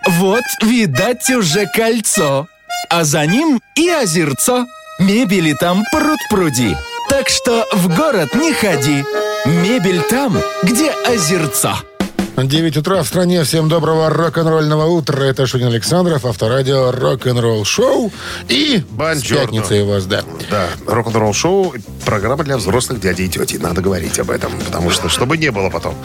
Вот, видать, уже кольцо. А за ним и озерцо. Мебели там пруд-пруди. Так что в город не ходи. Мебель там, где озерцо. 9 утра в стране. Всем доброго рок-н-ролльного утра. Это Шунин Александров, авторадио рок-н-ролл шоу. И с Бонжорно. пятницей вас, да. Да, рок-н-ролл шоу, программа для взрослых дядей и тети. Надо говорить об этом, потому что, чтобы не было потом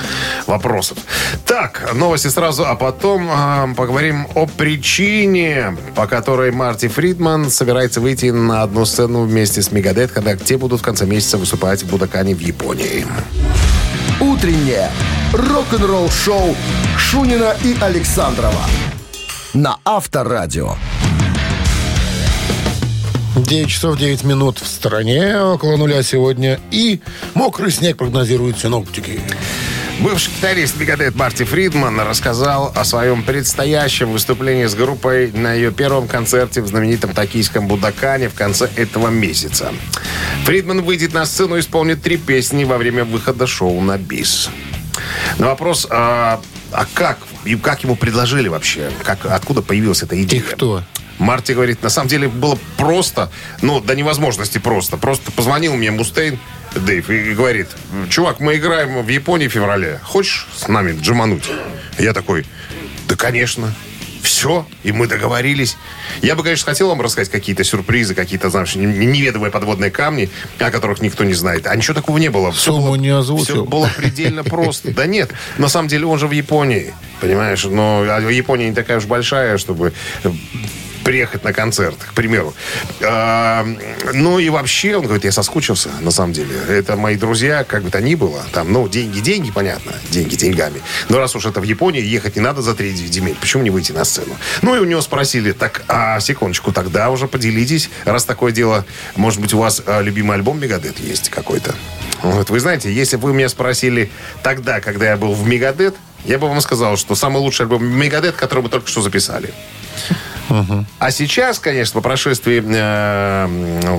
вопросов. Так, новости сразу, а потом а, поговорим о причине, по которой Марти Фридман собирается выйти на одну сцену вместе с Мегадет, когда те будут в конце месяца выступать в Будакане в Японии. Утреннее рок-н-ролл-шоу Шунина и Александрова на Авторадио. 9 часов 9 минут в стороне, около нуля сегодня. И мокрый снег прогнозируют синоптики. Бывший гитарист Мегадет Марти Фридман рассказал о своем предстоящем выступлении с группой на ее первом концерте в знаменитом токийском Будакане в конце этого месяца. Фридман выйдет на сцену и исполнит три песни во время выхода шоу на бис. На вопрос, а, а как, и как ему предложили вообще, как, откуда появилась эта идея? И кто? Марти говорит, на самом деле было просто, ну, до невозможности просто. Просто позвонил мне Мустейн, Дэйв, и говорит, чувак, мы играем в Японии в феврале. Хочешь с нами джамануть? Я такой, да, конечно. Все, и мы договорились. Я бы, конечно, хотел вам рассказать какие-то сюрпризы, какие-то, знаешь, не- неведомые подводные камни, о которых никто не знает. А ничего такого не было. Сумму было- не озвучил. Все было предельно (laughs) просто. Да нет, на самом деле он же в Японии, понимаешь? Но а Япония не такая уж большая, чтобы э, приехать на концерт, к примеру. А, ну и вообще, он говорит, я соскучился, на самом деле. Это мои друзья, как бы то ни было. Там, ну, деньги, деньги, понятно. Деньги деньгами. Но раз уж это в Японии, ехать не надо за три земель. Почему не выйти на сцену? Ну и у него спросили, так, а секундочку, тогда уже поделитесь, раз такое дело, может быть, у вас а, любимый альбом Мегадет есть какой-то? Вот, вы знаете, если бы вы меня спросили тогда, когда я был в Мегадет, я бы вам сказал, что самый лучший альбом Мегадет, который мы только что записали. А сейчас, конечно, по прошествии э,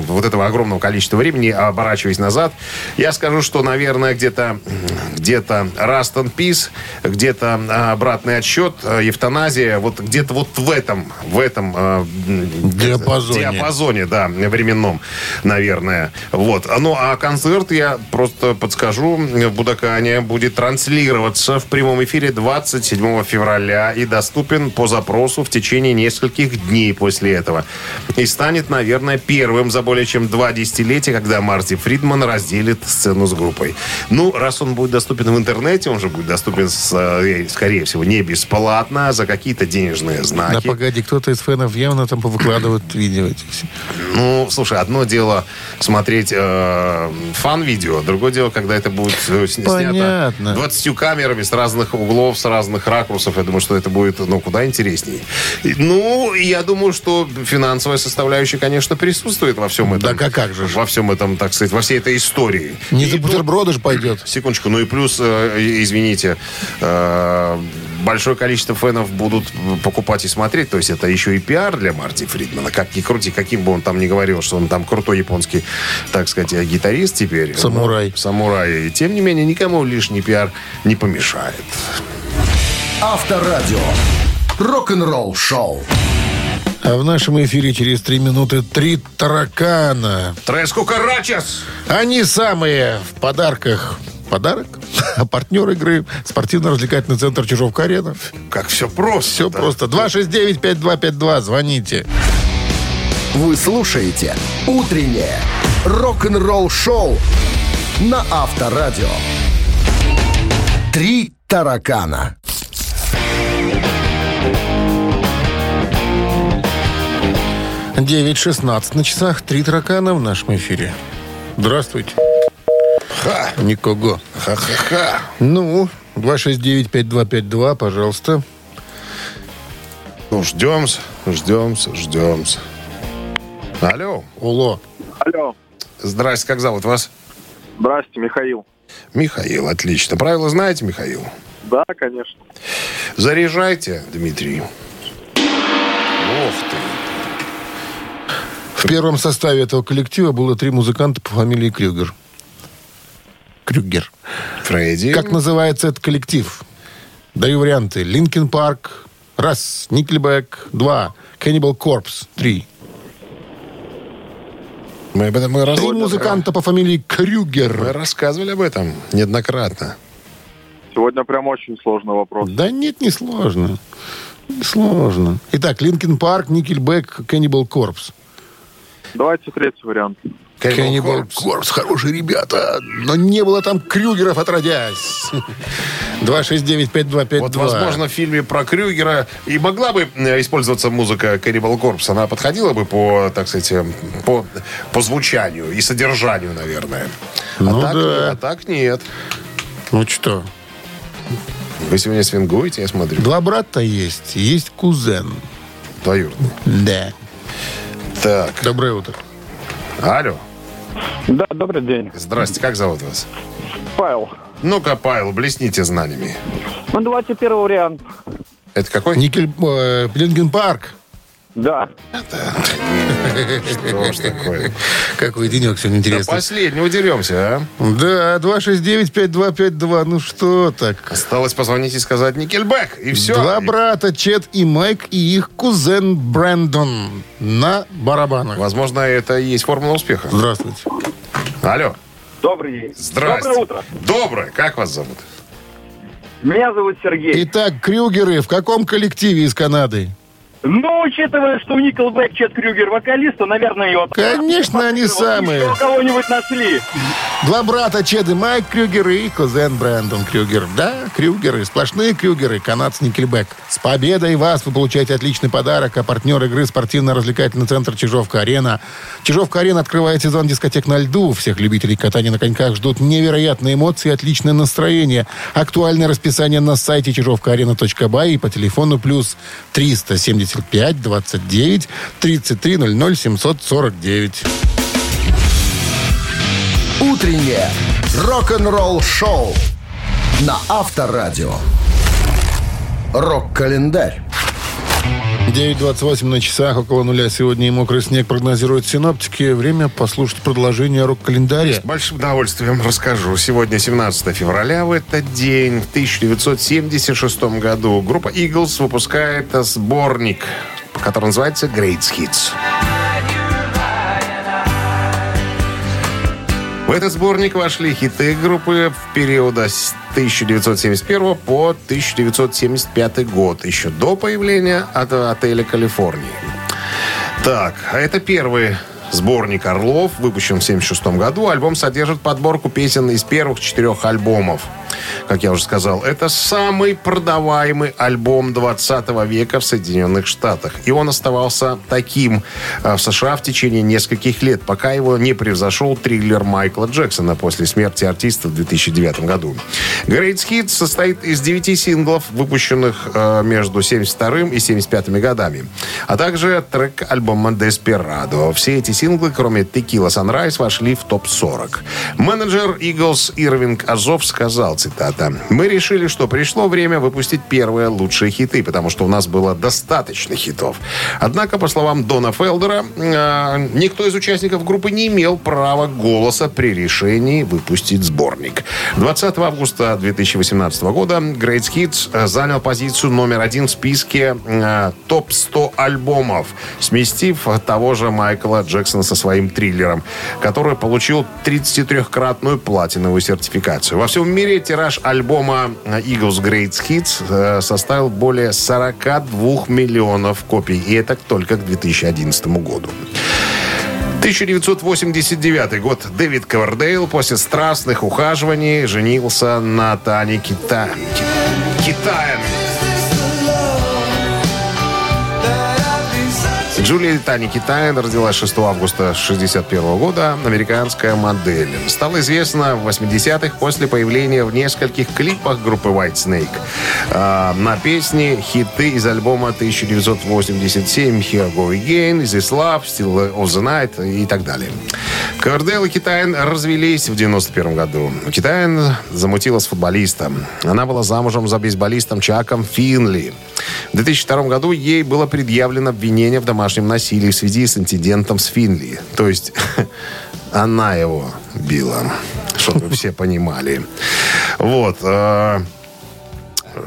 вот этого огромного количества времени, оборачиваясь назад, я скажу, что, наверное, где-то где-то Rust and Peace, где-то обратный отсчет, э, евтаназия, вот где-то вот в этом, в этом э, Диапазоне. диапазоне, да, временном, наверное. Вот. Ну, а концерт, я просто подскажу, в Будакане будет транслироваться в прямом эфире 27 февраля и доступен по запросу в течение нескольких дней после этого. И станет, наверное, первым за более чем два десятилетия, когда Марти Фридман разделит сцену с группой. Ну, раз он будет доступен в интернете, он же будет доступен, э, скорее всего, не бесплатно, а за какие-то денежные Да знаки. погоди, кто-то из фенов явно там выкладывает (clears throat) видео. Ну, слушай, одно дело смотреть э, фан-видео, другое дело, когда это будет э, сня- снято Понятно. 20 камерами с разных углов, с разных ракурсов. Я думаю, что это будет, ну, куда интереснее. Ну, Ну, я думаю, что финансовая составляющая, конечно, присутствует во всем этом. Да как- как же. Во всем этом, так сказать, во всей этой истории. Не И за бутерброды же пойдет. Секундочку, ну и плюс, э, извините, э, большое количество фенов будут покупать и смотреть. То есть это еще и пиар для Марти Фридмана. Как ни крути, каким бы он там ни говорил, что он там крутой японский, так сказать, э, гитарист теперь. Самурай. Ну, самурай. И тем не менее, никому лишний пиар не помешает. Авторадио. Рок-н-ролл шоу. А в нашем эфире через три минуты три таракана. Трес Кукарачес! Они самые в подарках. Подарок? А (laughs) партнер игры спортивно-развлекательный центр Чижовка-Арена. Как все просто. Все да. просто. 269-5252. Звоните. Вы слушаете «Утреннее рок-н-ролл шоу» на Авторадио. Три таракана. Девять шестнадцать на часах. Три таракана в нашем эфире. Здравствуйте. Ха! Никого. Ха-ха-ха! Ну, 269-5252, пожалуйста. Ну, ждем-с, ждем-с, ждем-с. Алло. Уло. Алло. Здрасте, как зовут вас? Здрасте, Михаил. Михаил, отлично. Правила знаете, Михаил? Да, конечно. Заряжайте, Дмитрий. Ух ты. В первом составе этого коллектива было три музыканта по фамилии Крюгер. Крюгер. Фредди. Как называется этот коллектив? Даю варианты. Linkin Park. Раз. Nickelback. Два. Cannibal Corpse. Три. Мы об этом мы раз- Три музыканта по фамилии Мы Крюгер. рассказывали об этом неоднократно. Сегодня прям очень сложный вопрос. Да нет, не сложно. Не сложно. Итак, Linkin Park, Nickelback, Cannibal Corpse. Давайте третий вариант. Cannibal Corpse. Хорошие ребята. Но не было там Крюгеров отродясь. (laughs) 269-5252. Вот, возможно, в фильме про Крюгера и могла бы э, использоваться музыка Cannibal Corpse. Она подходила бы по, так сказать, э, по, по звучанию и содержанию, наверное. Ну а, так, да. а так нет. Ну что, Вы сегодня свингуете, я смотрю. два брата есть. Есть кузен. Двоюродный. Да. Так, Доброе утро. алло. Да, добрый день. Здрасте, как зовут вас? Павел. Ну-ка, Павел, блесните знаниями. Ну, давайте первый вариант. Это какой? Никель... э, Парк. Да. Что ж такое? Какой денек сегодня До интересный. последнего деремся, а? Да, 269-5252. Ну что так? Осталось позвонить и сказать Никельбэк, и все. Два брата, Чет и Майк, и их кузен Брэндон на барабанах. Возможно, это и есть формула успеха. Здравствуйте. Алло. Добрый день. Здрасте. Доброе утро. Доброе. Как вас зовут? Меня зовут Сергей. Итак, Крюгеры в каком коллективе из Канады? Ну, учитывая, что у Николбэк Чет Крюгер вокалист, то, наверное, его... Конечно, они самые. Кого-нибудь нашли. Два брата Чед и Майк Крюгер и кузен Брэндон Крюгер. Да, Крюгеры, сплошные Крюгеры, канадцы Никельбэк. С победой вас вы получаете отличный подарок, а партнер игры спортивно-развлекательный центр Чижовка-Арена. Чижовка-Арена открывает сезон дискотек на льду. Всех любителей катания на коньках ждут невероятные эмоции и отличное настроение. Актуальное расписание на сайте чижовкаарена.бай и по телефону плюс 375 29 33 00 749. Утреннее рок-н-ролл шоу на Авторадио. Рок-календарь. 9.28 на часах, около нуля сегодня и мокрый снег прогнозируют синоптики. Время послушать продолжение рок-календаря. С большим удовольствием расскажу. Сегодня 17 февраля. В этот день, в 1976 году, группа Eagles выпускает сборник, который называется Great Hits. В этот сборник вошли хиты группы в периода с 1971 по 1975 год, еще до появления от отеля «Калифорния». Так, а это первый сборник «Орлов», выпущен в 1976 году. Альбом содержит подборку песен из первых четырех альбомов. Как я уже сказал, это самый продаваемый альбом 20 века в Соединенных Штатах. И он оставался таким э, в США в течение нескольких лет, пока его не превзошел триллер Майкла Джексона после смерти артиста в 2009 году. Great Hits состоит из девяти синглов, выпущенных э, между 72 и 75 годами, а также трек альбома Desperado. Все эти синглы, кроме Tequila Sunrise, вошли в топ-40. Менеджер Eagles Ирвинг Азов сказал, цитата, «Мы решили, что пришло время выпустить первые лучшие хиты, потому что у нас было достаточно хитов. Однако, по словам Дона Фелдера, э, никто из участников группы не имел права голоса при решении выпустить сборник. 20 августа 2018 года Great Hits занял позицию номер один в списке э, топ-100 альбомов, сместив того же Майкла Джексона со своим триллером, который получил 33-кратную платиновую сертификацию. Во всем мире тираж альбома Eagles Great Hits э, составил более 42 миллионов копий, и это только к 2011 году. 1989 год. Дэвид Ковердейл после страстных ухаживаний женился на Тане Кита... Китаем. Джулия Тани Китайн родилась 6 августа 1961 года, американская модель. Стала известна в 80-х после появления в нескольких клипах группы White Snake. А, на песни хиты из альбома 1987 Here Go Again, This Love, Still of the Night и так далее. Ковердейл и Китайн развелись в 91 году. Китайн замутила с футболистом. Она была замужем за бейсболистом Чаком Финли. В 2002 году ей было предъявлено обвинение в домашнем насилии в связи с инцидентом с Финли. То есть (laughs) она его била, чтобы все понимали. Вот. э,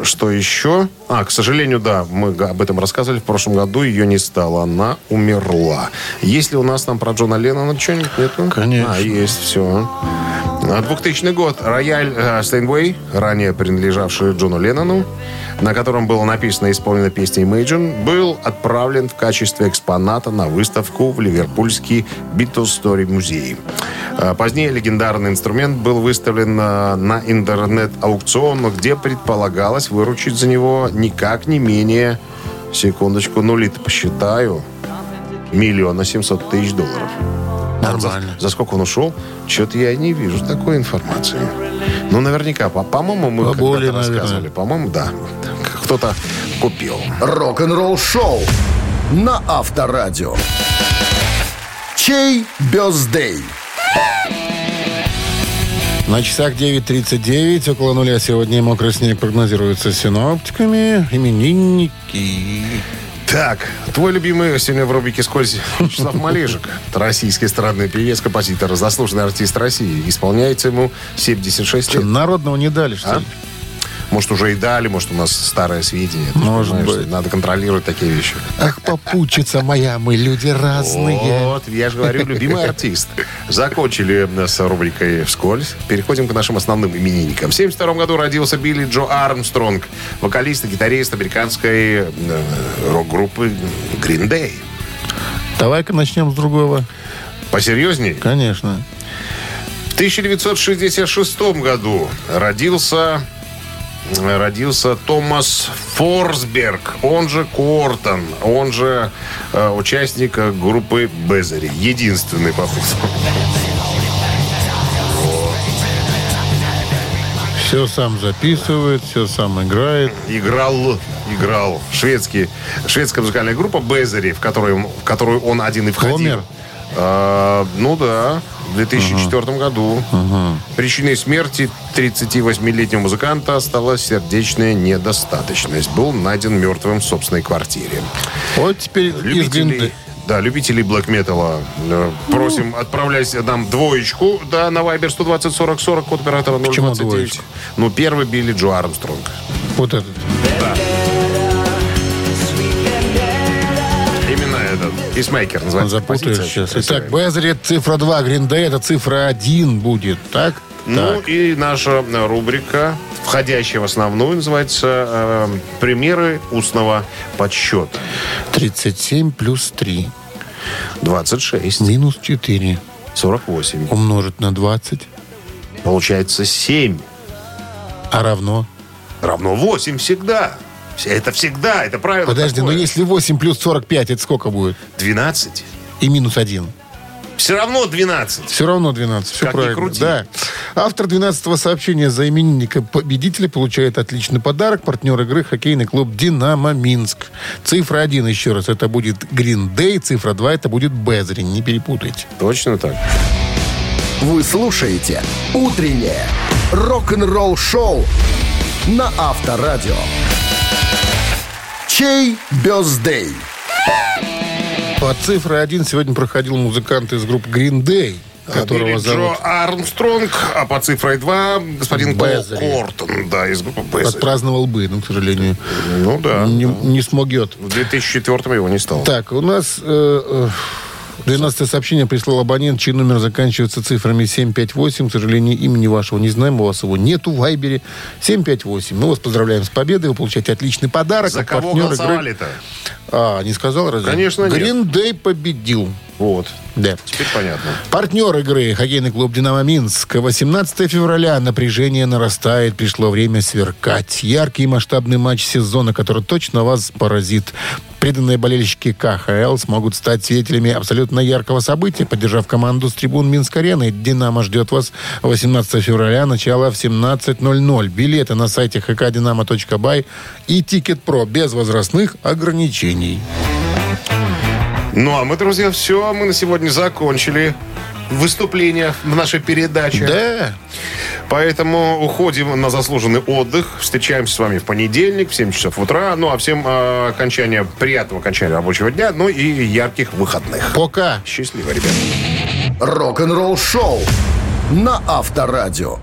Что еще? А, к сожалению, да, мы об этом рассказывали. В прошлом году ее не стало. Она умерла. Есть ли у нас там про Джона Леннона что-нибудь? Нету? Конечно. А, есть, все. 2000 год. Рояль э, Стейнвей, ранее принадлежавший Джону Леннону, на котором было написано и исполнена песня Imagine, был отправлен в качестве экспоната на выставку в Ливерпульский Beatles Story музей. Э, Позднее легендарный инструмент был выставлен э, на интернет-аукцион, где предполагалось выручить за него никак не менее, секундочку, нули-то посчитаю, миллиона семьсот тысяч долларов. Нормально. За, за сколько он ушел? Что-то я не вижу такой информации. Ну, наверняка. По- По-моему, мы Поболее, когда-то рассказывали. По-моему, да. Кто-то купил. Рок-н-ролл шоу на Авторадио. Чей бездей? На часах 9.39, около нуля сегодня мокрый снег прогнозируется синоптиками. Именинники. Так, твой любимый сегодня в рубрике «Скользь» (laughs) Вячеслав Малежик. Это российский эстрадный певец, композитор, заслуженный артист России. Исполняется ему 76 Что, лет. народного не дали, что А? Может, уже и дали, может, у нас старое сведение. Ты Может понимаешь, быть. Надо контролировать такие вещи. Ах, попутчица моя, мы люди разные. Вот, я же говорю, любимый артист. Закончили с рубрикой «Вскользь». Переходим к нашим основным именинникам. В 1972 году родился Билли Джо Армстронг, вокалист и гитарист американской э, рок-группы Green Day. Давай-ка начнем с другого. Посерьезней? Конечно. В 1966 году родился родился Томас Форсберг, он же Кортон, он же э, участник группы Безери. Единственный, походу. Все сам записывает, все сам играет. Играл, играл. Шведский, шведская музыкальная группа Безери, в которой, в которую он один и входил. Помер? А, ну да, в 2004 году. Причиной смерти 38-летнего музыканта стала сердечная недостаточность. Был найден мертвым в собственной квартире. Вот теперь Любителей, да, любителей блэк металла э, просим отправлять нам двоечку, да, на Viber 120 40 40 код оператора 029. Почему двоечку? Ну, первый Билли Джо Армстронг. Вот этот. Писмейкер называется. Запутаешь композиция. сейчас. Итак, Безри цифра 2, Гриндей это цифра 1 будет, так? Ну Так. и наша э, рубрика, входящая в основную, называется э, «Примеры устного подсчета». 37 плюс 3 26, минус 4 48. умножить на 20. Получается 7. А равно? Равно 8 всегда. Это всегда, это правило Подожди, такое. но если 8 плюс 45, это сколько будет? 12. И минус 1. Все равно 12. Все равно 12. Все Как правильно. крути. Да. Автор 12-го сообщения за именинника победителя получает отличный подарок. Партнер игры хоккейный клуб «Динамо Минск». Цифра 1, еще раз, это будет Green Day. Цифра 2, это будет Безрин. Не перепутайте. Точно так. Вы слушаете «Утреннее рок-н-ролл-шоу» на Авторадио. Чей бездей? По цифре 1 сегодня проходил музыкант из группы Green Day, которого Билли зовут... Джо Армстронг, а по цифрой 2 господин Пол Безри. Кортон, да, из группы Безри. Отпраздновал бы, но, к сожалению, Ну да. не, не смогет. В 2004 его не стало. Так, у нас э, э, 12 сообщение прислал абонент, чей номер заканчивается цифрами 758. К сожалению, имени вашего не знаем, у вас его нету в Вайбере. 758. Мы вас поздравляем с победой, вы получаете отличный подарок. За кого игры. голосовали-то? А, не сказал разве? Конечно, нет. Гриндей победил. Вот. Да. Теперь понятно. Партнер игры хоккейный клуб «Динамо Минск». 18 февраля напряжение нарастает. Пришло время сверкать. Яркий и масштабный матч сезона, который точно вас поразит. Преданные болельщики КХЛ смогут стать свидетелями абсолютно яркого события, поддержав команду с трибун Минск-арены. «Динамо» ждет вас 18 февраля, начало в 17.00. Билеты на сайте hkdinamo.by и «Тикет Про» без возрастных ограничений. Ну, а мы, друзья, все. Мы на сегодня закончили выступление в нашей передаче. Да. Поэтому уходим на заслуженный отдых. Встречаемся с вами в понедельник в 7 часов утра. Ну, а всем э, окончания, приятного окончания рабочего дня, ну и ярких выходных. Пока. Счастливо, ребят. Рок-н-ролл-шоу на Авторадио.